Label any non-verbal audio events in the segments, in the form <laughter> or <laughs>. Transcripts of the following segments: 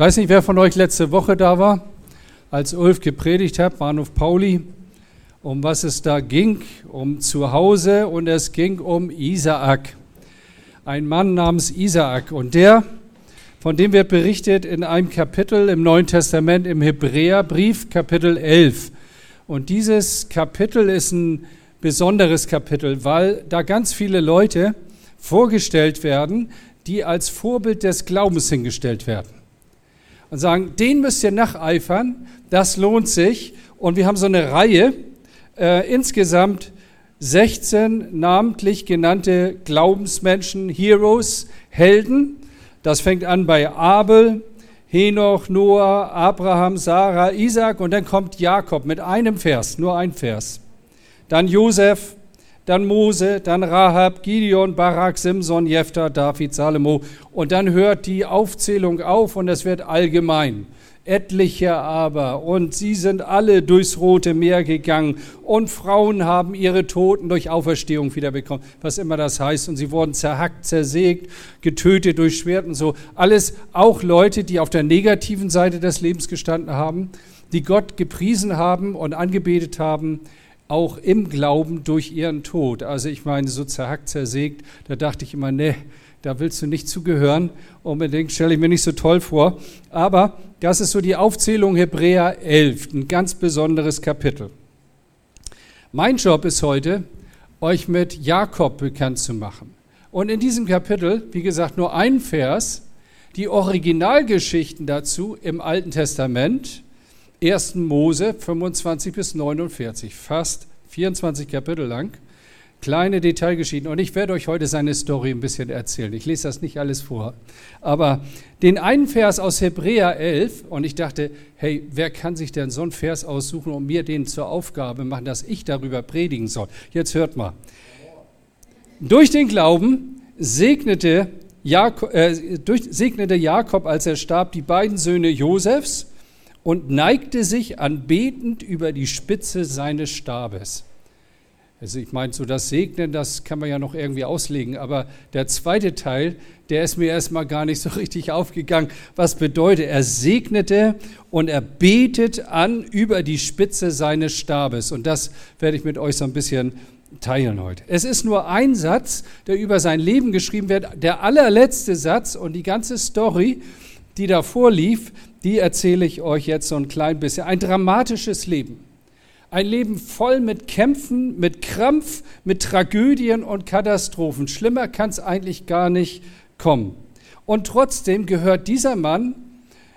weiß nicht, wer von euch letzte Woche da war, als Ulf gepredigt hat, Bahnhof Pauli, um was es da ging, um Zuhause und es ging um Isaak. Ein Mann namens Isaak und der, von dem wird berichtet in einem Kapitel im Neuen Testament im Hebräerbrief, Kapitel 11. Und dieses Kapitel ist ein besonderes Kapitel, weil da ganz viele Leute vorgestellt werden, die als Vorbild des Glaubens hingestellt werden und sagen, den müsst ihr nacheifern, das lohnt sich. Und wir haben so eine Reihe, äh, insgesamt 16 namentlich genannte Glaubensmenschen, Heroes, Helden. Das fängt an bei Abel, Henoch, Noah, Abraham, Sarah, Isaac und dann kommt Jakob mit einem Vers, nur ein Vers. Dann Josef, dann Mose, dann Rahab, Gideon, Barak, Simson, Jephthah, David, Salomo. Und dann hört die Aufzählung auf und es wird allgemein. Etliche aber, und sie sind alle durchs Rote Meer gegangen, und Frauen haben ihre Toten durch Auferstehung wiederbekommen, was immer das heißt, und sie wurden zerhackt, zersägt, getötet durch Schwert und so. Alles auch Leute, die auf der negativen Seite des Lebens gestanden haben, die Gott gepriesen haben und angebetet haben, auch im Glauben durch ihren Tod. Also ich meine, so zerhackt, zersägt, da dachte ich immer, ne, da willst du nicht zugehören. Unbedingt stelle ich mir nicht so toll vor. Aber das ist so die Aufzählung Hebräer 11, ein ganz besonderes Kapitel. Mein Job ist heute, euch mit Jakob bekannt zu machen. Und in diesem Kapitel, wie gesagt, nur ein Vers, die Originalgeschichten dazu im Alten Testament, 1. Mose 25 bis 49, fast 24 Kapitel lang. Kleine Detailgeschichten. Und ich werde euch heute seine Story ein bisschen erzählen. Ich lese das nicht alles vor. Aber den einen Vers aus Hebräer 11, und ich dachte, hey, wer kann sich denn so einen Vers aussuchen und mir den zur Aufgabe machen, dass ich darüber predigen soll? Jetzt hört mal. Durch den Glauben segnete Jakob, äh, durch, segnete Jakob, als er starb, die beiden Söhne Josefs und neigte sich anbetend über die Spitze seines Stabes. Also ich meine, so das Segnen, das kann man ja noch irgendwie auslegen, aber der zweite Teil, der ist mir erstmal gar nicht so <laughs> richtig aufgegangen. Was bedeutet, er segnete und er betet an über die Spitze seines Stabes. Und das werde ich mit euch so ein bisschen teilen heute. Es ist nur ein Satz, der über sein Leben geschrieben wird, der allerletzte Satz und die ganze Story, die davor lief, die erzähle ich euch jetzt so ein klein bisschen. Ein dramatisches Leben. Ein Leben voll mit Kämpfen, mit Krampf, mit Tragödien und Katastrophen. Schlimmer kann es eigentlich gar nicht kommen. Und trotzdem gehört dieser Mann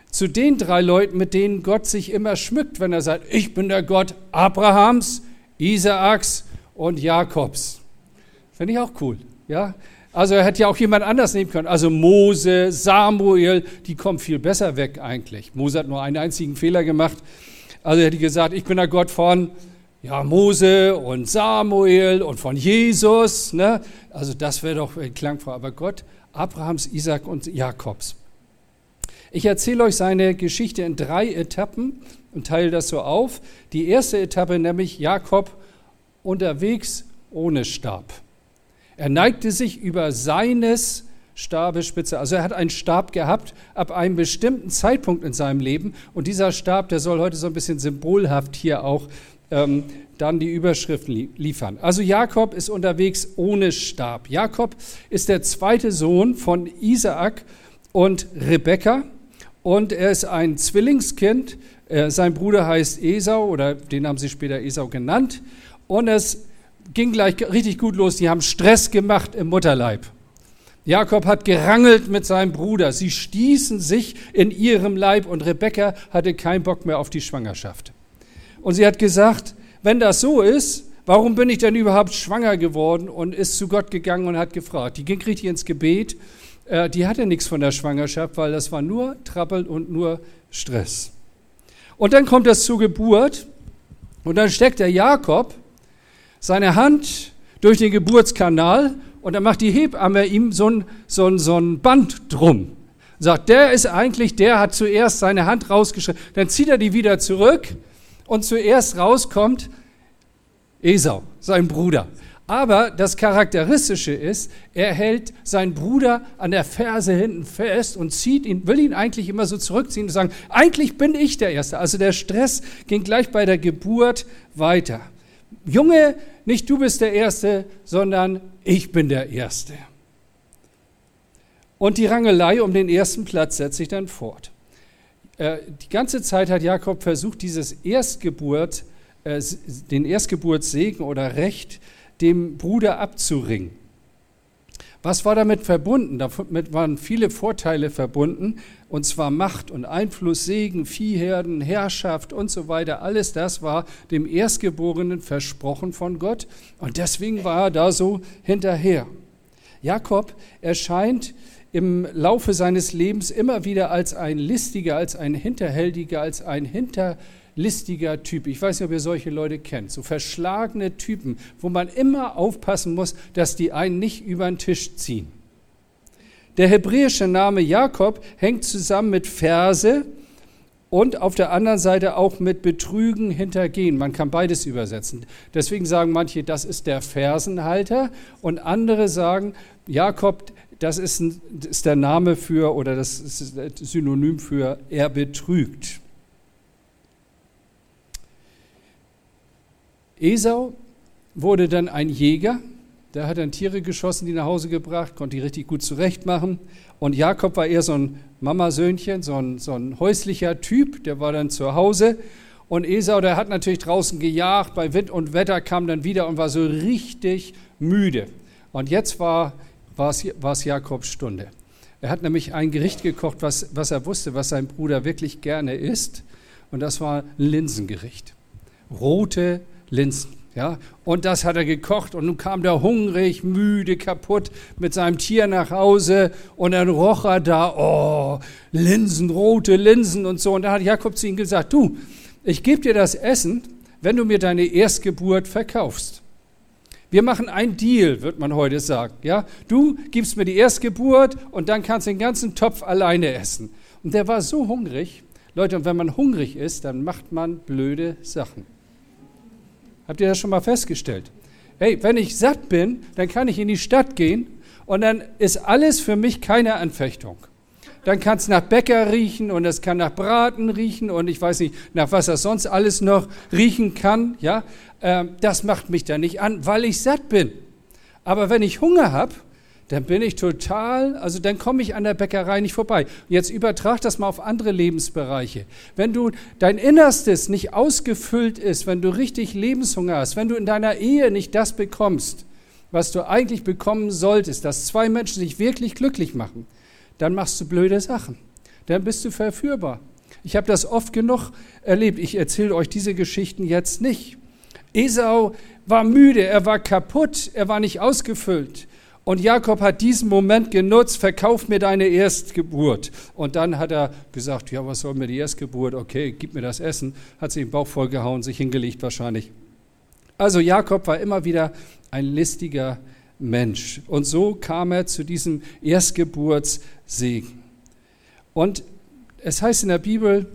zu den drei Leuten, mit denen Gott sich immer schmückt, wenn er sagt, ich bin der Gott Abrahams, Isaaks und Jakobs. Finde ich auch cool. Ja? Also er hätte ja auch jemand anders nehmen können. Also Mose, Samuel, die kommen viel besser weg eigentlich. Mose hat nur einen einzigen Fehler gemacht. Also er hätte gesagt, ich bin der Gott von ja, Mose und Samuel und von Jesus. Ne? Also das wäre doch klangvoll. Aber Gott, Abrahams, Isaac und Jakobs. Ich erzähle euch seine Geschichte in drei Etappen und teile das so auf. Die erste Etappe nämlich Jakob unterwegs ohne Stab. Er neigte sich über seines Stabespitze. Also er hat einen Stab gehabt ab einem bestimmten Zeitpunkt in seinem Leben. Und dieser Stab, der soll heute so ein bisschen symbolhaft hier auch ähm, dann die Überschriften liefern. Also Jakob ist unterwegs ohne Stab. Jakob ist der zweite Sohn von Isaak und Rebekka. Und er ist ein Zwillingskind. Äh, sein Bruder heißt Esau oder den haben sie später Esau genannt. Und es ging gleich richtig gut los. Die haben Stress gemacht im Mutterleib. Jakob hat gerangelt mit seinem Bruder. Sie stießen sich in ihrem Leib und Rebekka hatte keinen Bock mehr auf die Schwangerschaft. Und sie hat gesagt, wenn das so ist, warum bin ich denn überhaupt schwanger geworden? Und ist zu Gott gegangen und hat gefragt. Die ging richtig ins Gebet. Äh, die hatte nichts von der Schwangerschaft, weil das war nur Trappel und nur Stress. Und dann kommt es zur Geburt und dann steckt der Jakob seine Hand durch den Geburtskanal und dann macht die Hebamme ihm so ein, so ein, so ein Band drum. Sagt, der ist eigentlich, der hat zuerst seine Hand rausgeschrieben. Dann zieht er die wieder zurück und zuerst rauskommt Esau, sein Bruder. Aber das Charakteristische ist, er hält seinen Bruder an der Ferse hinten fest und zieht ihn, will ihn eigentlich immer so zurückziehen und sagen, eigentlich bin ich der Erste. Also der Stress ging gleich bei der Geburt weiter. Junge, nicht du bist der Erste, sondern ich bin der Erste. Und die Rangelei um den ersten Platz setzt sich dann fort. Äh, die ganze Zeit hat Jakob versucht, dieses Erstgeburt, äh, den Erstgeburtssegen oder Recht dem Bruder abzuringen. Was war damit verbunden? Damit waren viele Vorteile verbunden, und zwar Macht und Einfluss, Segen, Viehherden, Herrschaft und so weiter. Alles das war dem Erstgeborenen versprochen von Gott, und deswegen war er da so hinterher. Jakob erscheint im Laufe seines Lebens immer wieder als ein listiger, als ein hinterhältiger, als ein hinter listiger Typ. Ich weiß nicht, ob ihr solche Leute kennt. So verschlagene Typen, wo man immer aufpassen muss, dass die einen nicht über den Tisch ziehen. Der hebräische Name Jakob hängt zusammen mit Verse und auf der anderen Seite auch mit Betrügen, Hintergehen. Man kann beides übersetzen. Deswegen sagen manche, das ist der Fersenhalter und andere sagen, Jakob, das ist, ein, ist der Name für oder das ist Synonym für er betrügt. Esau wurde dann ein Jäger, der hat dann Tiere geschossen, die nach Hause gebracht, konnte die richtig gut zurechtmachen. Und Jakob war eher so ein Mamasöhnchen, so ein, so ein häuslicher Typ, der war dann zu Hause. Und Esau, der hat natürlich draußen gejagt, bei Wind und Wetter kam dann wieder und war so richtig müde. Und jetzt war, es Jakobs Stunde. Er hat nämlich ein Gericht gekocht, was, was er wusste, was sein Bruder wirklich gerne isst. Und das war ein Linsengericht. Rote Linsen. Ja, und das hat er gekocht und nun kam der hungrig, müde, kaputt mit seinem Tier nach Hause und dann roch er da, oh, Linsen, rote Linsen und so. Und da hat Jakob zu ihm gesagt, du, ich gebe dir das Essen, wenn du mir deine Erstgeburt verkaufst. Wir machen ein Deal, wird man heute sagen. Ja, du gibst mir die Erstgeburt und dann kannst du den ganzen Topf alleine essen. Und der war so hungrig. Leute, und wenn man hungrig ist, dann macht man blöde Sachen. Habt ihr das schon mal festgestellt? Hey, wenn ich satt bin, dann kann ich in die Stadt gehen und dann ist alles für mich keine Anfechtung. Dann kann es nach Bäcker riechen und es kann nach Braten riechen und ich weiß nicht, nach was das sonst alles noch riechen kann. Ja, ähm, das macht mich da nicht an, weil ich satt bin. Aber wenn ich Hunger habe, dann bin ich total, also dann komme ich an der Bäckerei nicht vorbei. Jetzt übertrag das mal auf andere Lebensbereiche. Wenn du dein Innerstes nicht ausgefüllt ist, wenn du richtig Lebenshunger hast, wenn du in deiner Ehe nicht das bekommst, was du eigentlich bekommen solltest, dass zwei Menschen sich wirklich glücklich machen, dann machst du blöde Sachen. Dann bist du verführbar. Ich habe das oft genug erlebt. Ich erzähle euch diese Geschichten jetzt nicht. Esau war müde, er war kaputt, er war nicht ausgefüllt. Und Jakob hat diesen Moment genutzt, verkauf mir deine Erstgeburt. Und dann hat er gesagt, ja, was soll mir die Erstgeburt? Okay, gib mir das Essen. Hat sich den Bauch vollgehauen, sich hingelegt wahrscheinlich. Also Jakob war immer wieder ein listiger Mensch. Und so kam er zu diesem Erstgeburtssegen. Und es heißt in der Bibel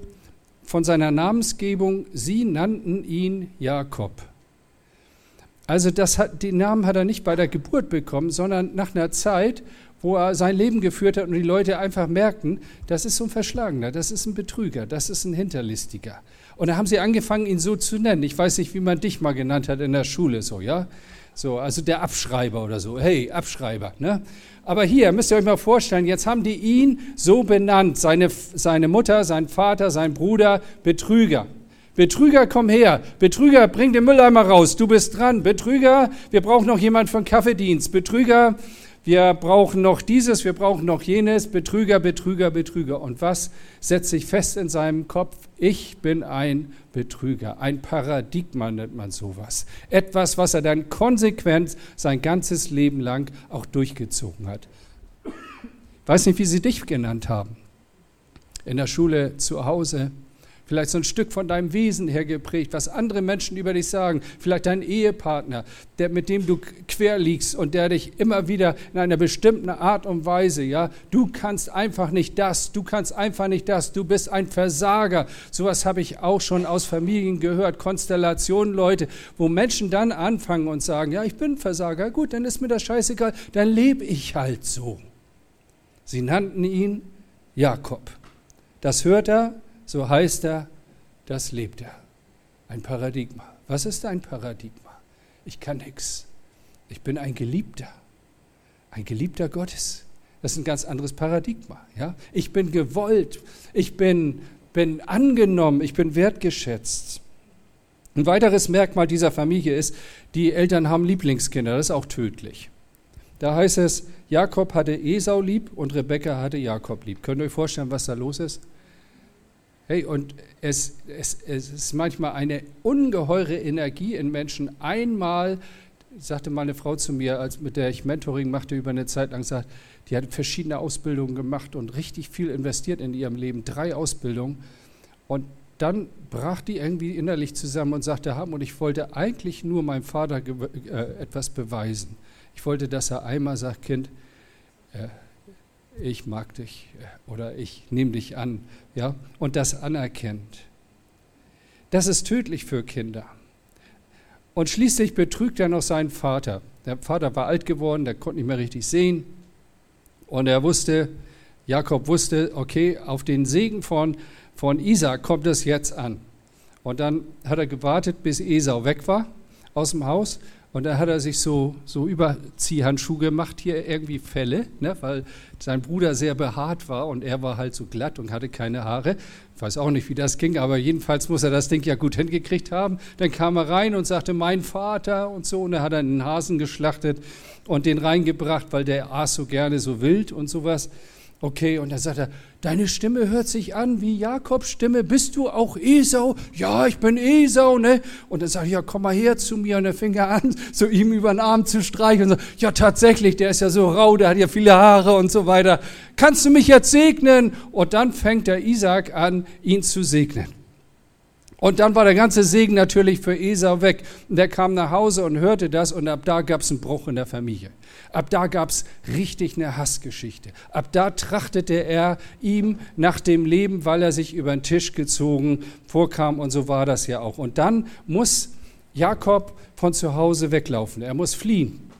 von seiner Namensgebung, sie nannten ihn Jakob. Also das hat, den Namen hat er nicht bei der Geburt bekommen, sondern nach einer Zeit, wo er sein Leben geführt hat und die Leute einfach merkten, das ist so ein Verschlagener, das ist ein Betrüger, das ist ein Hinterlistiger. Und da haben sie angefangen, ihn so zu nennen. Ich weiß nicht, wie man dich mal genannt hat in der Schule, so, ja? So, also der Abschreiber oder so. Hey, Abschreiber, ne? Aber hier müsst ihr euch mal vorstellen, jetzt haben die ihn so benannt, seine, seine Mutter, sein Vater, sein Bruder, Betrüger. Betrüger, komm her. Betrüger, bring den Mülleimer raus. Du bist dran. Betrüger, wir brauchen noch jemand von Kaffeedienst. Betrüger, wir brauchen noch dieses, wir brauchen noch jenes. Betrüger, Betrüger, Betrüger. Und was setzt sich fest in seinem Kopf? Ich bin ein Betrüger. Ein Paradigma nennt man sowas. Etwas, was er dann konsequent sein ganzes Leben lang auch durchgezogen hat. Ich weiß nicht, wie sie dich genannt haben. In der Schule, zu Hause, vielleicht so ein Stück von deinem Wesen her geprägt, was andere Menschen über dich sagen, vielleicht dein Ehepartner, der, mit dem du quer liegst und der dich immer wieder in einer bestimmten Art und Weise, ja, du kannst einfach nicht das, du kannst einfach nicht das, du bist ein Versager. Sowas habe ich auch schon aus Familien gehört, Konstellationen, Leute, wo Menschen dann anfangen und sagen, ja, ich bin Versager, gut, dann ist mir das scheißegal, dann lebe ich halt so. Sie nannten ihn Jakob. Das hört er, so heißt er, das lebt er. Ein Paradigma. Was ist ein Paradigma? Ich kann nichts. Ich bin ein Geliebter. Ein Geliebter Gottes. Das ist ein ganz anderes Paradigma. Ja? Ich bin gewollt. Ich bin, bin angenommen. Ich bin wertgeschätzt. Ein weiteres Merkmal dieser Familie ist, die Eltern haben Lieblingskinder. Das ist auch tödlich. Da heißt es, Jakob hatte Esau lieb und Rebekka hatte Jakob lieb. Könnt ihr euch vorstellen, was da los ist? Hey, und es, es, es ist manchmal eine ungeheure Energie in Menschen. Einmal sagte meine Frau zu mir, als mit der ich Mentoring machte über eine Zeit lang, sagt, die hat verschiedene Ausbildungen gemacht und richtig viel investiert in ihrem Leben, drei Ausbildungen. Und dann brach die irgendwie innerlich zusammen und sagte, haben und ich wollte eigentlich nur meinem Vater äh, etwas beweisen. Ich wollte, dass er einmal sagt, Kind, äh, ich mag dich äh, oder ich nehme dich an, ja, und das anerkennt. Das ist tödlich für Kinder. Und schließlich betrügt er noch seinen Vater. Der Vater war alt geworden, der konnte nicht mehr richtig sehen. Und er wusste, Jakob wusste, okay, auf den Segen von, von Isaac kommt es jetzt an. Und dann hat er gewartet, bis Esau weg war aus dem Haus. Und da hat er sich so, so Überziehhandschuhe gemacht, hier irgendwie Felle, ne, weil sein Bruder sehr behaart war und er war halt so glatt und hatte keine Haare. Ich weiß auch nicht, wie das ging, aber jedenfalls muss er das Ding ja gut hingekriegt haben. Dann kam er rein und sagte, mein Vater und so. Und er hat einen Hasen geschlachtet und den reingebracht, weil der aß so gerne so wild und sowas. Okay, und dann sagt er, deine Stimme hört sich an wie Jakobs Stimme. Bist du auch Esau? Ja, ich bin Esau, ne? Und dann sagt er, ja, komm mal her zu mir. Und er fing an, so ihm über den Arm zu streichen und sagt, ja, tatsächlich, der ist ja so rau, der hat ja viele Haare und so weiter. Kannst du mich jetzt segnen? Und dann fängt der Isaac an, ihn zu segnen. Und dann war der ganze Segen natürlich für Esau weg. Und der kam nach Hause und hörte das und ab da gab es einen Bruch in der Familie. Ab da gab es richtig eine Hassgeschichte. Ab da trachtete er ihm nach dem Leben, weil er sich über den Tisch gezogen vorkam und so war das ja auch. Und dann muss Jakob von zu Hause weglaufen. Er muss fliehen.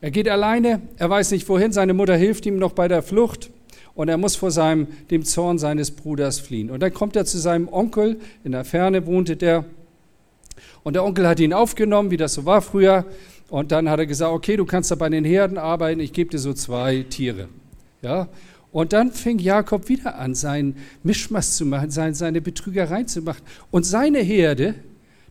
Er geht alleine, er weiß nicht wohin, seine Mutter hilft ihm noch bei der Flucht und er muss vor seinem, dem Zorn seines Bruders fliehen. Und dann kommt er zu seinem Onkel, in der Ferne wohnte der, und der Onkel hat ihn aufgenommen, wie das so war früher, und dann hat er gesagt, okay, du kannst da bei den Herden arbeiten, ich gebe dir so zwei Tiere. Ja? Und dann fing Jakob wieder an, seinen Mischmaß zu machen, seine Betrügereien zu machen. Und seine Herde,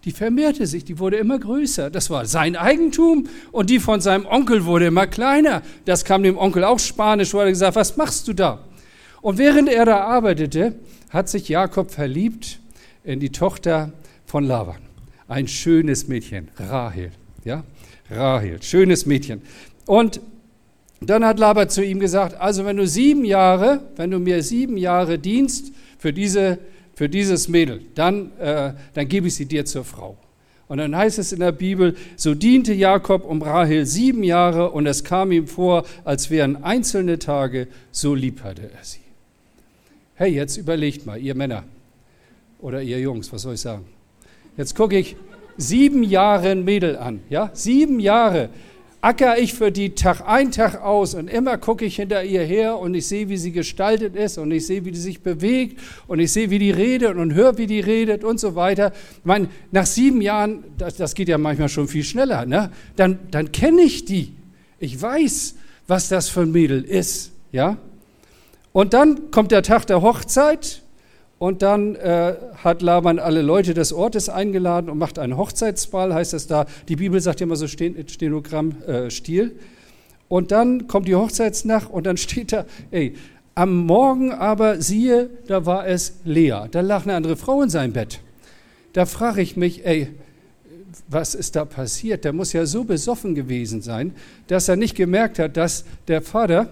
die vermehrte sich, die wurde immer größer. Das war sein Eigentum und die von seinem Onkel wurde immer kleiner. Das kam dem Onkel auch spanisch, wo er gesagt, was machst du da? Und während er da arbeitete, hat sich Jakob verliebt in die Tochter von Laban. Ein schönes Mädchen, Rahel. Ja? Rahel, schönes Mädchen. Und dann hat Laban zu ihm gesagt, also wenn du sieben Jahre, wenn du mir sieben Jahre dienst für diese für dieses Mädel, dann, äh, dann gebe ich sie dir zur Frau. Und dann heißt es in der Bibel, so diente Jakob um Rahel sieben Jahre und es kam ihm vor, als wären einzelne Tage, so lieb hatte er sie. Hey, jetzt überlegt mal, ihr Männer oder ihr Jungs, was soll ich sagen? Jetzt gucke ich sieben Jahre ein Mädel an, ja, sieben Jahre acker ich für die Tag ein, Tag aus und immer gucke ich hinter ihr her und ich sehe, wie sie gestaltet ist und ich sehe, wie die sich bewegt und ich sehe, wie die redet und höre, wie die redet und so weiter. Ich meine, nach sieben Jahren, das, das geht ja manchmal schon viel schneller, ne? dann, dann kenne ich die. Ich weiß, was das für ein Mädel ist, ja. Und dann kommt der Tag der Hochzeit und dann äh, hat Laban alle Leute des Ortes eingeladen und macht einen Hochzeitsball, heißt es da. Die Bibel sagt ja immer so Stenogramm-Stil. Äh, und dann kommt die Hochzeitsnacht und dann <laughs> steht da, ey, am Morgen aber siehe, da war es Lea. Da lag eine andere Frau in seinem Bett. Da frage ich mich, ey, was ist da passiert? Der muss ja so besoffen gewesen sein, dass er nicht gemerkt hat, dass der Vater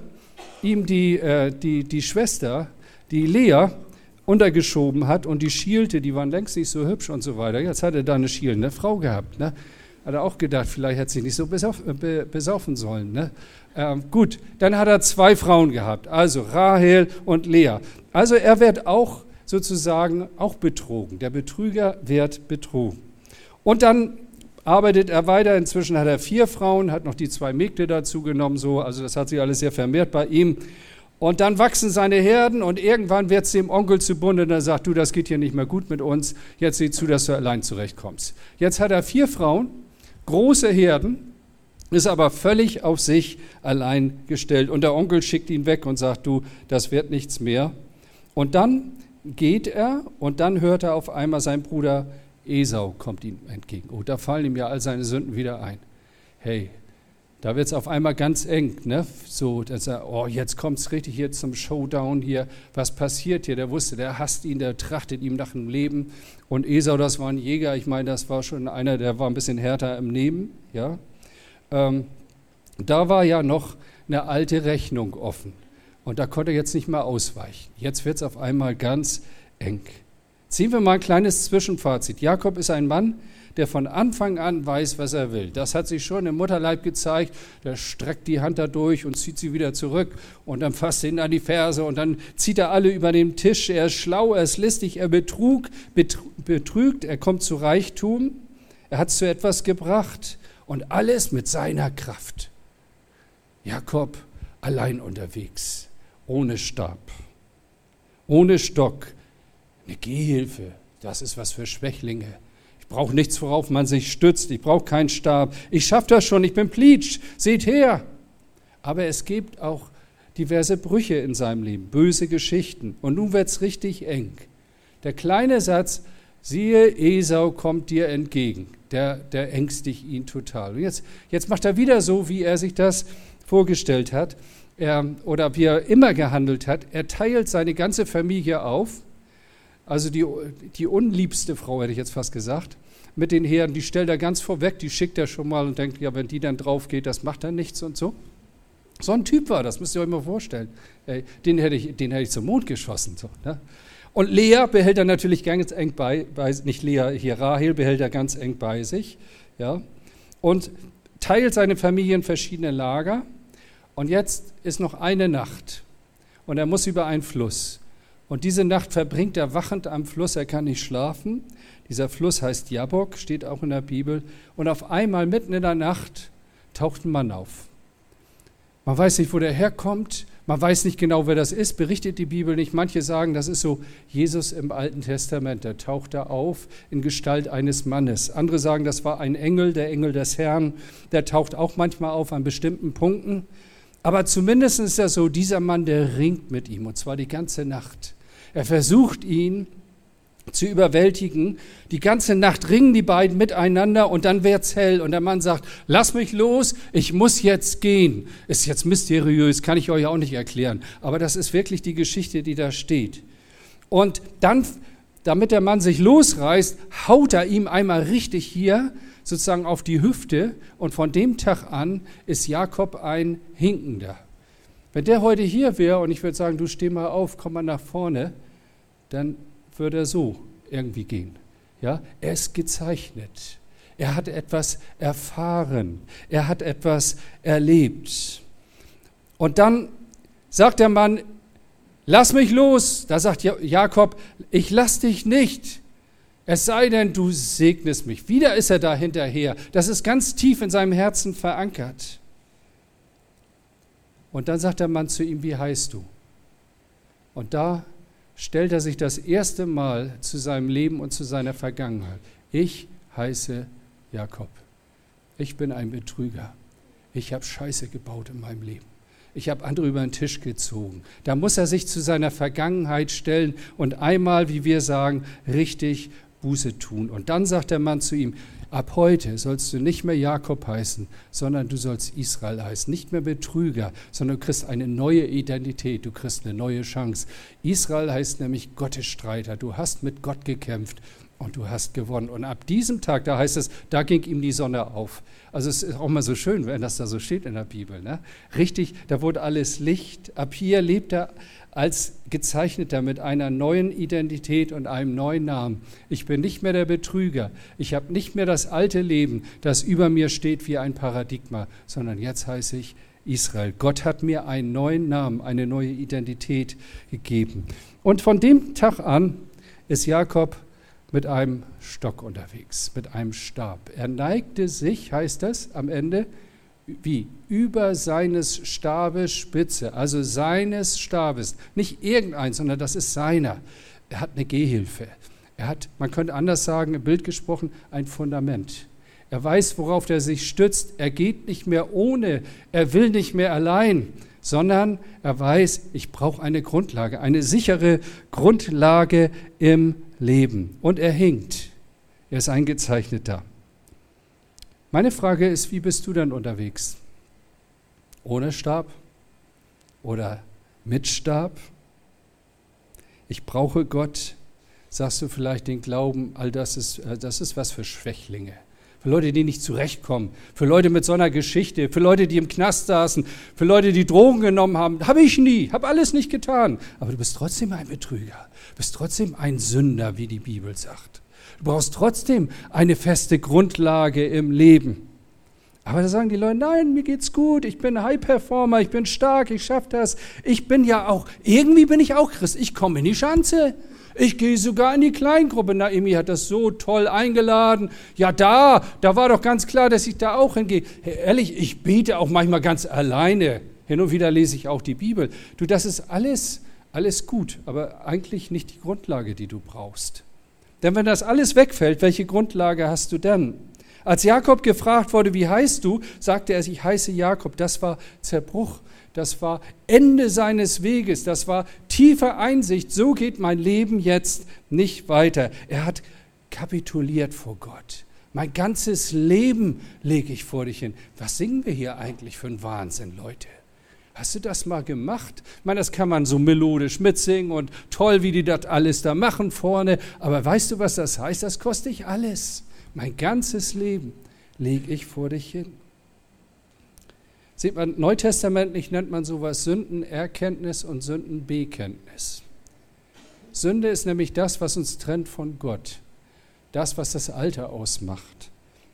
ihm die, äh, die, die Schwester, die Lea, untergeschoben hat und die schielte, die waren längst nicht so hübsch und so weiter. Jetzt hat er da eine schielende Frau gehabt. Ne? Hat er auch gedacht, vielleicht hätte sie nicht so besaufen sollen. Ne? Ähm, gut, dann hat er zwei Frauen gehabt, also Rahel und Lea. Also er wird auch sozusagen auch betrogen. Der Betrüger wird betrogen. Und dann arbeitet er weiter. Inzwischen hat er vier Frauen, hat noch die zwei Mägde dazu genommen. So, also das hat sich alles sehr vermehrt bei ihm. Und dann wachsen seine Herden und irgendwann wird es dem Onkel zu bunt und er sagt, du, das geht hier nicht mehr gut mit uns, jetzt sieh zu, dass du allein zurechtkommst. Jetzt hat er vier Frauen, große Herden, ist aber völlig auf sich allein gestellt. Und der Onkel schickt ihn weg und sagt, du, das wird nichts mehr. Und dann geht er und dann hört er auf einmal, sein Bruder Esau kommt ihm entgegen. Oh, da fallen ihm ja all seine Sünden wieder ein. Hey, da wird es auf einmal ganz eng. Ne? So, dass er, oh, jetzt kommt es richtig hier zum Showdown hier. Was passiert hier? Der wusste, der hasst ihn, der trachtet ihm nach dem Leben. Und Esau, das war ein Jäger. Ich meine, das war schon einer, der war ein bisschen härter im Nehmen. Ja? Ähm, da war ja noch eine alte Rechnung offen. Und da konnte er jetzt nicht mehr ausweichen. Jetzt wird es auf einmal ganz eng. Ziehen wir mal ein kleines Zwischenfazit. Jakob ist ein Mann, der von Anfang an weiß, was er will. Das hat sich schon im Mutterleib gezeigt. Der streckt die Hand da durch und zieht sie wieder zurück und dann fasst ihn an die Ferse und dann zieht er alle über den Tisch. Er ist schlau, er ist listig, er betrug, betrügt, er kommt zu Reichtum. Er hat zu etwas gebracht und alles mit seiner Kraft. Jakob allein unterwegs, ohne Stab, ohne Stock, eine Gehhilfe. Das ist was für Schwächlinge brauche nichts, worauf man sich stützt. Ich brauche keinen Stab. Ich schaffe das schon. Ich bin Pleatsch. Seht her. Aber es gibt auch diverse Brüche in seinem Leben, böse Geschichten. Und nun wird es richtig eng. Der kleine Satz, siehe, Esau kommt dir entgegen, der, der ängstigt ihn total. Und jetzt, jetzt macht er wieder so, wie er sich das vorgestellt hat er, oder wie er immer gehandelt hat. Er teilt seine ganze Familie auf. Also die, die unliebste Frau, hätte ich jetzt fast gesagt, mit den Herren, die stellt er ganz vorweg, die schickt er schon mal und denkt, ja, wenn die dann drauf geht, das macht dann nichts und so. So ein Typ war das, müsst ihr euch mal vorstellen. Den hätte ich, den hätte ich zum Mond geschossen. So, ne? Und Lea behält er natürlich ganz eng bei, bei, nicht Lea, hier Rahel behält er ganz eng bei sich. Ja? Und teilt seine Familie in verschiedene Lager. Und jetzt ist noch eine Nacht. Und er muss über einen Fluss. Und diese Nacht verbringt er wachend am Fluss, er kann nicht schlafen. Dieser Fluss heißt Jabok, steht auch in der Bibel. Und auf einmal mitten in der Nacht taucht ein Mann auf. Man weiß nicht, wo der herkommt. Man weiß nicht genau, wer das ist, berichtet die Bibel nicht. Manche sagen, das ist so Jesus im Alten Testament. Der taucht da auf in Gestalt eines Mannes. Andere sagen, das war ein Engel, der Engel des Herrn. Der taucht auch manchmal auf an bestimmten Punkten. Aber zumindest ist er so, dieser Mann, der ringt mit ihm, und zwar die ganze Nacht. Er versucht ihn zu überwältigen. Die ganze Nacht ringen die beiden miteinander und dann wird's hell und der Mann sagt, lass mich los, ich muss jetzt gehen. Ist jetzt mysteriös, kann ich euch auch nicht erklären, aber das ist wirklich die Geschichte, die da steht. Und dann, damit der Mann sich losreißt, haut er ihm einmal richtig hier sozusagen auf die Hüfte und von dem Tag an ist Jakob ein Hinkender. Wenn der heute hier wäre und ich würde sagen, du steh mal auf, komm mal nach vorne, dann würde er so irgendwie gehen. Ja, er ist gezeichnet. Er hat etwas erfahren. Er hat etwas erlebt. Und dann sagt der Mann, lass mich los. Da sagt Jakob, ich lass dich nicht. Es sei denn, du segnest mich. Wieder ist er da hinterher. Das ist ganz tief in seinem Herzen verankert. Und dann sagt der Mann zu ihm, wie heißt du? Und da stellt er sich das erste Mal zu seinem Leben und zu seiner Vergangenheit. Ich heiße Jakob. Ich bin ein Betrüger. Ich habe Scheiße gebaut in meinem Leben. Ich habe andere über den Tisch gezogen. Da muss er sich zu seiner Vergangenheit stellen und einmal, wie wir sagen, richtig Buße tun. Und dann sagt der Mann zu ihm, ab heute sollst du nicht mehr Jakob heißen, sondern du sollst Israel heißen. Nicht mehr Betrüger, sondern du kriegst eine neue Identität, du kriegst eine neue Chance. Israel heißt nämlich Gottes Streiter. Du hast mit Gott gekämpft und du hast gewonnen. Und ab diesem Tag, da heißt es, da ging ihm die Sonne auf. Also es ist auch mal so schön, wenn das da so steht in der Bibel. Ne? Richtig, da wurde alles Licht. Ab hier lebt er als gezeichneter mit einer neuen Identität und einem neuen Namen. Ich bin nicht mehr der Betrüger. Ich habe nicht mehr das alte Leben, das über mir steht wie ein Paradigma, sondern jetzt heiße ich Israel. Gott hat mir einen neuen Namen, eine neue Identität gegeben. Und von dem Tag an ist Jakob mit einem Stock unterwegs, mit einem Stab. Er neigte sich, heißt das am Ende, wie? Über seines Stabes Spitze, also seines Stabes. Nicht irgendein, sondern das ist seiner. Er hat eine Gehhilfe. Er hat, man könnte anders sagen, im Bild gesprochen, ein Fundament. Er weiß, worauf er sich stützt. Er geht nicht mehr ohne. Er will nicht mehr allein, sondern er weiß, ich brauche eine Grundlage, eine sichere Grundlage im Leben. Und er hinkt. Er ist eingezeichneter. Meine Frage ist, wie bist du dann unterwegs? Ohne Stab oder mit Stab? Ich brauche Gott. Sagst du vielleicht den Glauben, all das ist, äh, das ist was für Schwächlinge, für Leute, die nicht zurechtkommen, für Leute mit so einer Geschichte, für Leute, die im Knast saßen, für Leute, die Drogen genommen haben. Habe ich nie, habe alles nicht getan. Aber du bist trotzdem ein Betrüger, bist trotzdem ein Sünder, wie die Bibel sagt. Du brauchst trotzdem eine feste Grundlage im Leben. Aber da sagen die Leute, nein, mir geht's gut, ich bin High Performer, ich bin stark, ich schaffe das. Ich bin ja auch, irgendwie bin ich auch Christ, ich komme in die Schanze. Ich gehe sogar in die Kleingruppe. Naomi hat das so toll eingeladen. Ja, da, da war doch ganz klar, dass ich da auch hingehe. Hey, ehrlich, ich bete auch manchmal ganz alleine. Hin und wieder lese ich auch die Bibel. Du, das ist alles, alles gut, aber eigentlich nicht die Grundlage, die du brauchst. Denn wenn das alles wegfällt, welche Grundlage hast du dann? Als Jakob gefragt wurde, wie heißt du, sagte er, ich heiße Jakob. Das war Zerbruch, das war Ende seines Weges, das war tiefe Einsicht. So geht mein Leben jetzt nicht weiter. Er hat kapituliert vor Gott. Mein ganzes Leben lege ich vor dich hin. Was singen wir hier eigentlich für einen Wahnsinn, Leute? Hast du das mal gemacht? Ich meine, das kann man so melodisch mitsingen und toll, wie die das alles da machen vorne. Aber weißt du, was das heißt? Das kostet dich alles. Mein ganzes Leben lege ich vor dich hin. Sieht man, neutestamentlich nennt man sowas Sündenerkenntnis und Sündenbekenntnis. Sünde ist nämlich das, was uns trennt von Gott. Das, was das Alter ausmacht.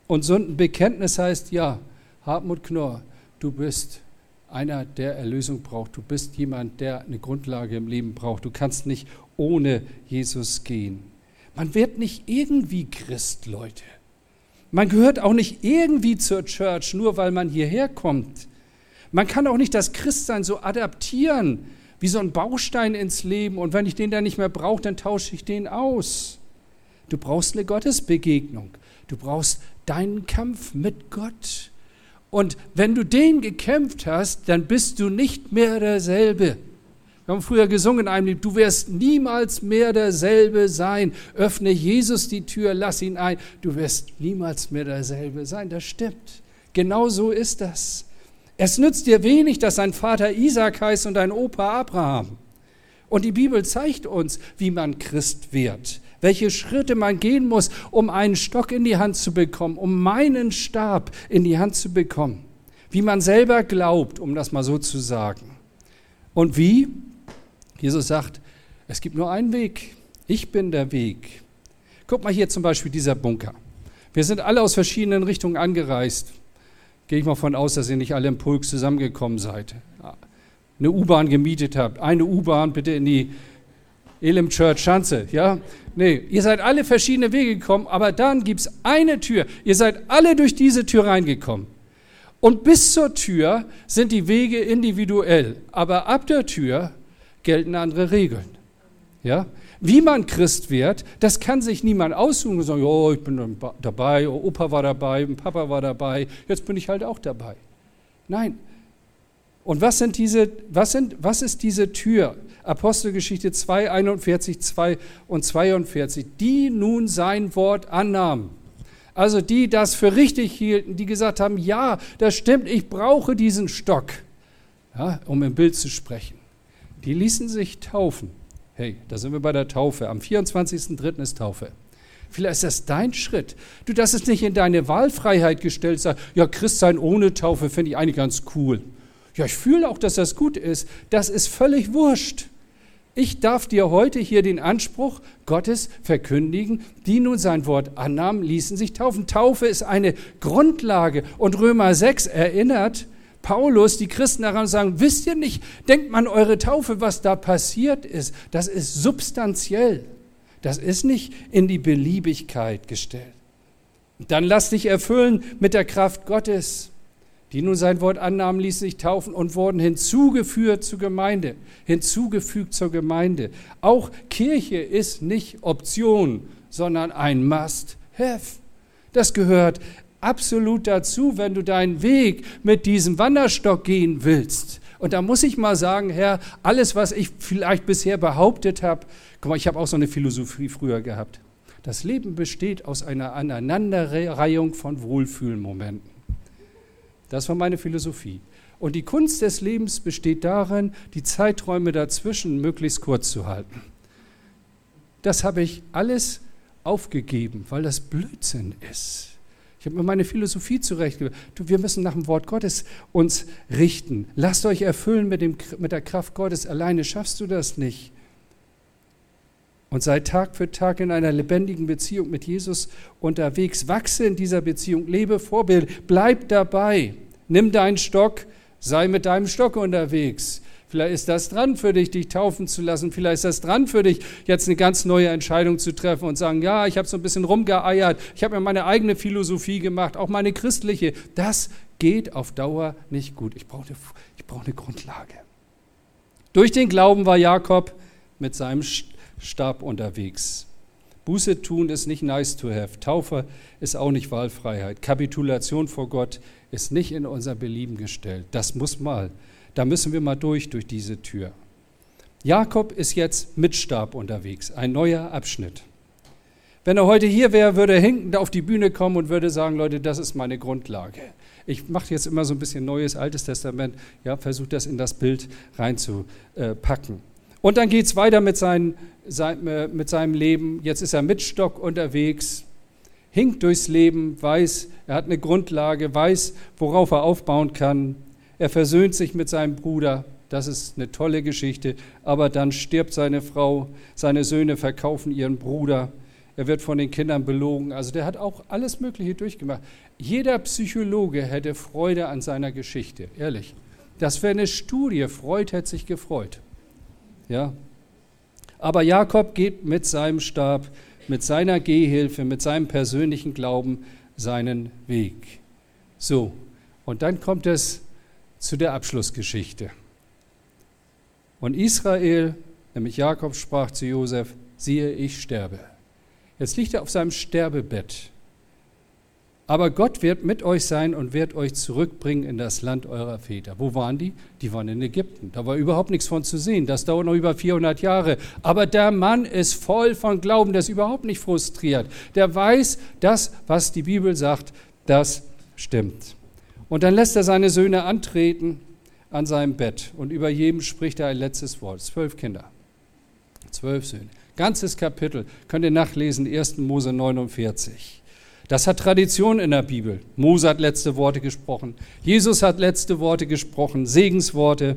Und Sündenbekenntnis heißt, ja, Hartmut Knorr, du bist einer, der Erlösung braucht. Du bist jemand, der eine Grundlage im Leben braucht. Du kannst nicht ohne Jesus gehen. Man wird nicht irgendwie Christ, Leute. Man gehört auch nicht irgendwie zur Church, nur weil man hierher kommt. Man kann auch nicht das Christsein so adaptieren, wie so ein Baustein ins Leben. Und wenn ich den dann nicht mehr brauche, dann tausche ich den aus. Du brauchst eine Gottesbegegnung. Du brauchst deinen Kampf mit Gott. Und wenn du den gekämpft hast, dann bist du nicht mehr derselbe. Wir haben früher gesungen in einem Lied, du wirst niemals mehr derselbe sein. Öffne Jesus die Tür, lass ihn ein. Du wirst niemals mehr derselbe sein. Das stimmt. Genau so ist das. Es nützt dir wenig, dass dein Vater Isaac heißt und dein Opa Abraham. Und die Bibel zeigt uns, wie man Christ wird welche Schritte man gehen muss, um einen Stock in die Hand zu bekommen, um meinen Stab in die Hand zu bekommen. Wie man selber glaubt, um das mal so zu sagen. Und wie? Jesus sagt, es gibt nur einen Weg. Ich bin der Weg. Guck mal hier zum Beispiel dieser Bunker. Wir sind alle aus verschiedenen Richtungen angereist. Gehe ich mal von aus, dass ihr nicht alle im Pulk zusammengekommen seid. Eine U-Bahn gemietet habt. Eine U-Bahn bitte in die Elim Church Schanze, ja? Nee, ihr seid alle verschiedene Wege gekommen, aber dann gibt es eine Tür. Ihr seid alle durch diese Tür reingekommen. Und bis zur Tür sind die Wege individuell, aber ab der Tür gelten andere Regeln. Ja? Wie man Christ wird, das kann sich niemand aussuchen und sagen, oh, ich bin dabei, oh, Opa war dabei, Papa war dabei, jetzt bin ich halt auch dabei. Nein. Und was, sind diese, was, sind, was ist diese Tür? Apostelgeschichte 2, 41, 2 und 42, die nun sein Wort annahmen. Also die das für richtig hielten, die gesagt haben, ja, das stimmt, ich brauche diesen Stock, ja, um im Bild zu sprechen. Die ließen sich taufen. Hey, da sind wir bei der Taufe. Am 24.03. ist Taufe. Vielleicht ist das dein Schritt. Du, das ist nicht in deine Wahlfreiheit gestellt. Sag, ja, Christsein ohne Taufe finde ich eigentlich ganz cool. Ja, ich fühle auch, dass das gut ist. Das ist völlig wurscht. Ich darf dir heute hier den Anspruch Gottes verkündigen, die nun sein Wort annahmen, ließen sich taufen. Taufe ist eine Grundlage. Und Römer 6 erinnert Paulus die Christen daran und sagen, wisst ihr nicht, denkt man eure Taufe, was da passiert ist, das ist substanziell. Das ist nicht in die Beliebigkeit gestellt. Dann lass dich erfüllen mit der Kraft Gottes. Die nun sein Wort annahmen, ließen sich taufen und wurden hinzugeführt zur Gemeinde, hinzugefügt zur Gemeinde. Auch Kirche ist nicht Option, sondern ein Must-Have. Das gehört absolut dazu, wenn du deinen Weg mit diesem Wanderstock gehen willst. Und da muss ich mal sagen, Herr, alles, was ich vielleicht bisher behauptet habe, guck mal, ich habe auch so eine Philosophie früher gehabt. Das Leben besteht aus einer Aneinanderreihung von Wohlfühlmomenten. Das war meine Philosophie. Und die Kunst des Lebens besteht darin, die Zeiträume dazwischen möglichst kurz zu halten. Das habe ich alles aufgegeben, weil das Blödsinn ist. Ich habe mir meine Philosophie zurechtgelegt. Wir müssen nach dem Wort Gottes uns richten. Lasst euch erfüllen mit, dem, mit der Kraft Gottes. Alleine schaffst du das nicht. Und sei Tag für Tag in einer lebendigen Beziehung mit Jesus unterwegs. Wachse in dieser Beziehung, lebe Vorbild, bleib dabei. Nimm deinen Stock, sei mit deinem Stock unterwegs. Vielleicht ist das dran für dich, dich taufen zu lassen. Vielleicht ist das dran für dich, jetzt eine ganz neue Entscheidung zu treffen und sagen, ja, ich habe so ein bisschen rumgeeiert, ich habe mir meine eigene Philosophie gemacht, auch meine christliche. Das geht auf Dauer nicht gut. Ich brauche eine, ich brauche eine Grundlage. Durch den Glauben war Jakob mit seinem Stab unterwegs. Buße tun ist nicht nice to have. Taufe ist auch nicht Wahlfreiheit. Kapitulation vor Gott ist nicht in unser Belieben gestellt. Das muss mal da müssen wir mal durch, durch diese Tür. Jakob ist jetzt mit Stab unterwegs, ein neuer Abschnitt. Wenn er heute hier wäre, würde er hinkend auf die Bühne kommen und würde sagen, Leute, das ist meine Grundlage. Ich mache jetzt immer so ein bisschen Neues, Altes Testament, ja, versuche das in das Bild reinzupacken. Und dann geht es weiter mit, seinen, äh, mit seinem Leben. Jetzt ist er mit Stock unterwegs, hinkt durchs Leben, weiß, er hat eine Grundlage, weiß, worauf er aufbauen kann. Er versöhnt sich mit seinem Bruder. Das ist eine tolle Geschichte. Aber dann stirbt seine Frau, seine Söhne verkaufen ihren Bruder. Er wird von den Kindern belogen. Also der hat auch alles Mögliche durchgemacht. Jeder Psychologe hätte Freude an seiner Geschichte, ehrlich. Das wäre eine Studie. Freud hätte sich gefreut. Ja. Aber Jakob geht mit seinem Stab, mit seiner Gehhilfe, mit seinem persönlichen Glauben seinen Weg. So, und dann kommt es zu der Abschlussgeschichte. Und Israel, nämlich Jakob, sprach zu Josef: Siehe, ich sterbe. Jetzt liegt er auf seinem Sterbebett. Aber Gott wird mit euch sein und wird euch zurückbringen in das Land eurer Väter. Wo waren die? Die waren in Ägypten. Da war überhaupt nichts von zu sehen. Das dauert noch über 400 Jahre. Aber der Mann ist voll von Glauben, der ist überhaupt nicht frustriert. Der weiß, das, was die Bibel sagt, das stimmt. Und dann lässt er seine Söhne antreten an seinem Bett und über jedem spricht er ein letztes Wort. Zwölf Kinder, zwölf Söhne. Ganzes Kapitel könnt ihr nachlesen, 1. Mose 49. Das hat Tradition in der Bibel. Mose hat letzte Worte gesprochen, Jesus hat letzte Worte gesprochen, Segensworte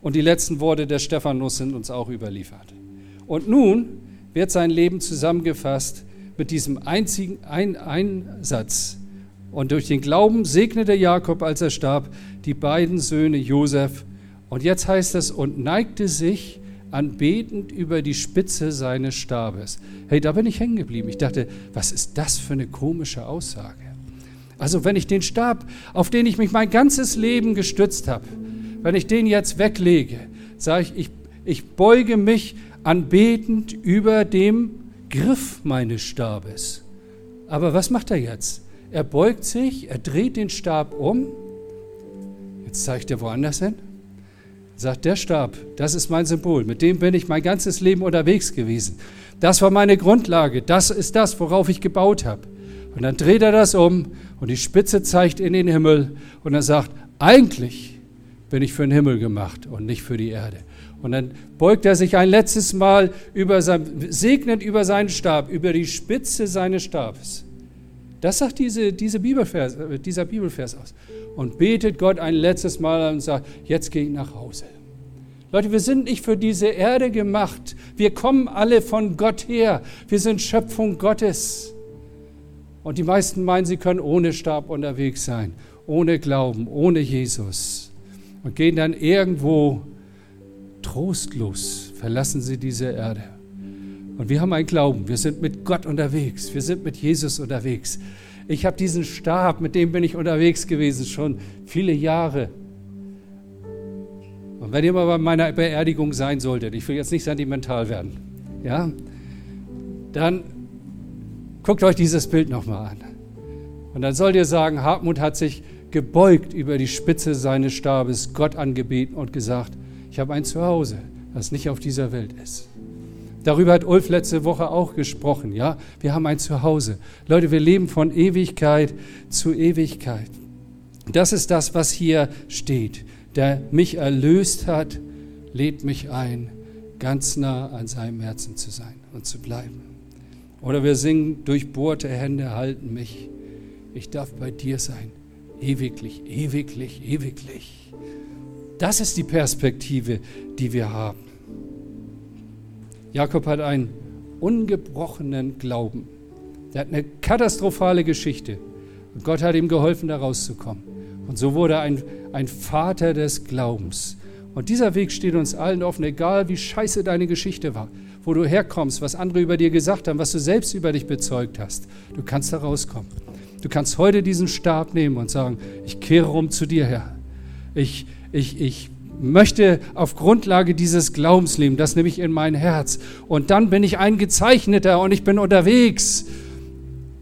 und die letzten Worte der Stephanus sind uns auch überliefert. Und nun wird sein Leben zusammengefasst mit diesem einzigen ein Einsatz und durch den Glauben segnete Jakob, als er starb, die beiden Söhne Josef. Und jetzt heißt es, und neigte sich anbetend über die Spitze seines Stabes. Hey, da bin ich hängen geblieben. Ich dachte, was ist das für eine komische Aussage? Also wenn ich den Stab, auf den ich mich mein ganzes Leben gestützt habe, wenn ich den jetzt weglege, sage ich, ich, ich beuge mich anbetend über dem Griff meines Stabes. Aber was macht er jetzt? Er beugt sich, er dreht den Stab um. Jetzt zeigt er woanders hin. Sagt, der Stab, das ist mein Symbol. Mit dem bin ich mein ganzes Leben unterwegs gewesen. Das war meine Grundlage. Das ist das, worauf ich gebaut habe. Und dann dreht er das um und die Spitze zeigt in den Himmel und er sagt, eigentlich bin ich für den Himmel gemacht und nicht für die Erde. Und dann beugt er sich ein letztes Mal über sein, segnet über seinen Stab, über die Spitze seines Stabes. Das sagt diese, diese Bibelvers, dieser Bibelvers aus. Und betet Gott ein letztes Mal und sagt, jetzt gehe ich nach Hause. Leute, wir sind nicht für diese Erde gemacht. Wir kommen alle von Gott her. Wir sind Schöpfung Gottes. Und die meisten meinen, sie können ohne Stab unterwegs sein, ohne Glauben, ohne Jesus. Und gehen dann irgendwo trostlos, verlassen sie diese Erde. Und wir haben einen Glauben, wir sind mit Gott unterwegs, wir sind mit Jesus unterwegs. Ich habe diesen Stab, mit dem bin ich unterwegs gewesen, schon viele Jahre. Und wenn ihr mal bei meiner Beerdigung sein solltet, ich will jetzt nicht sentimental werden, ja, dann Guckt euch dieses Bild nochmal an. Und dann sollt ihr sagen, Hartmut hat sich gebeugt über die Spitze seines Stabes, Gott angebeten und gesagt, ich habe ein Zuhause, das nicht auf dieser Welt ist. Darüber hat Ulf letzte Woche auch gesprochen, ja? Wir haben ein Zuhause. Leute, wir leben von Ewigkeit zu Ewigkeit. Das ist das, was hier steht. Der mich erlöst hat, lädt mich ein, ganz nah an seinem Herzen zu sein und zu bleiben. Oder wir singen, durchbohrte Hände halten mich. Ich darf bei dir sein. Ewiglich, ewiglich, ewiglich. Das ist die Perspektive, die wir haben. Jakob hat einen ungebrochenen Glauben. Er hat eine katastrophale Geschichte. Und Gott hat ihm geholfen, da rauszukommen. Und so wurde er ein, ein Vater des Glaubens. Und dieser Weg steht uns allen offen, egal wie scheiße deine Geschichte war wo du herkommst, was andere über dir gesagt haben, was du selbst über dich bezeugt hast. Du kannst da rauskommen. Du kannst heute diesen Stab nehmen und sagen, ich kehre um zu dir her. Ich, ich, ich möchte auf Grundlage dieses Glaubens leben, das nehme ich in mein Herz. Und dann bin ich ein Gezeichneter und ich bin unterwegs.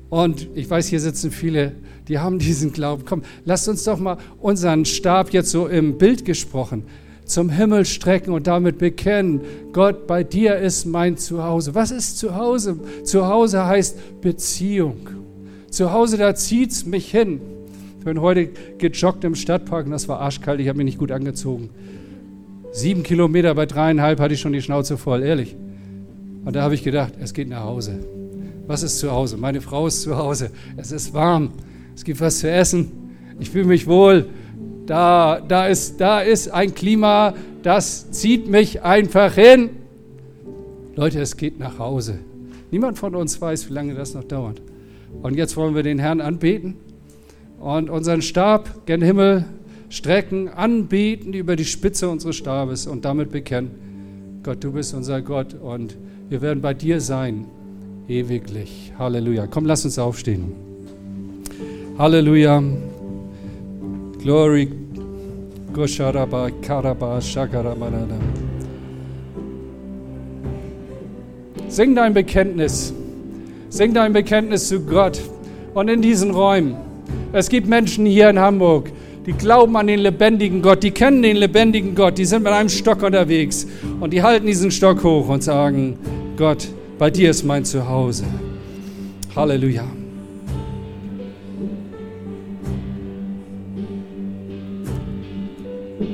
Und ich weiß, hier sitzen viele, die haben diesen Glauben. Komm, lasst uns doch mal unseren Stab jetzt so im Bild gesprochen zum Himmel strecken und damit bekennen, Gott, bei dir ist mein Zuhause. Was ist Zuhause? Zuhause heißt Beziehung. Zuhause, da zieht es mich hin. Ich bin heute gejoggt im Stadtpark und das war arschkalt, ich habe mich nicht gut angezogen. Sieben Kilometer bei dreieinhalb hatte ich schon die Schnauze voll, ehrlich. Und da habe ich gedacht, es geht nach Hause. Was ist zu Hause? Meine Frau ist zu Hause. Es ist warm. Es gibt was zu essen. Ich fühle mich wohl. Da, da, ist, da ist ein Klima, das zieht mich einfach hin. Leute, es geht nach Hause. Niemand von uns weiß, wie lange das noch dauert. Und jetzt wollen wir den Herrn anbeten und unseren Stab gen Himmel strecken, anbeten über die Spitze unseres Stabes und damit bekennen, Gott, du bist unser Gott und wir werden bei dir sein, ewiglich. Halleluja. Komm, lass uns aufstehen. Halleluja. Glory. Sing dein Bekenntnis. Sing dein Bekenntnis zu Gott. Und in diesen Räumen. Es gibt Menschen hier in Hamburg, die glauben an den lebendigen Gott, die kennen den lebendigen Gott, die sind mit einem Stock unterwegs und die halten diesen Stock hoch und sagen, Gott, bei dir ist mein Zuhause. Halleluja.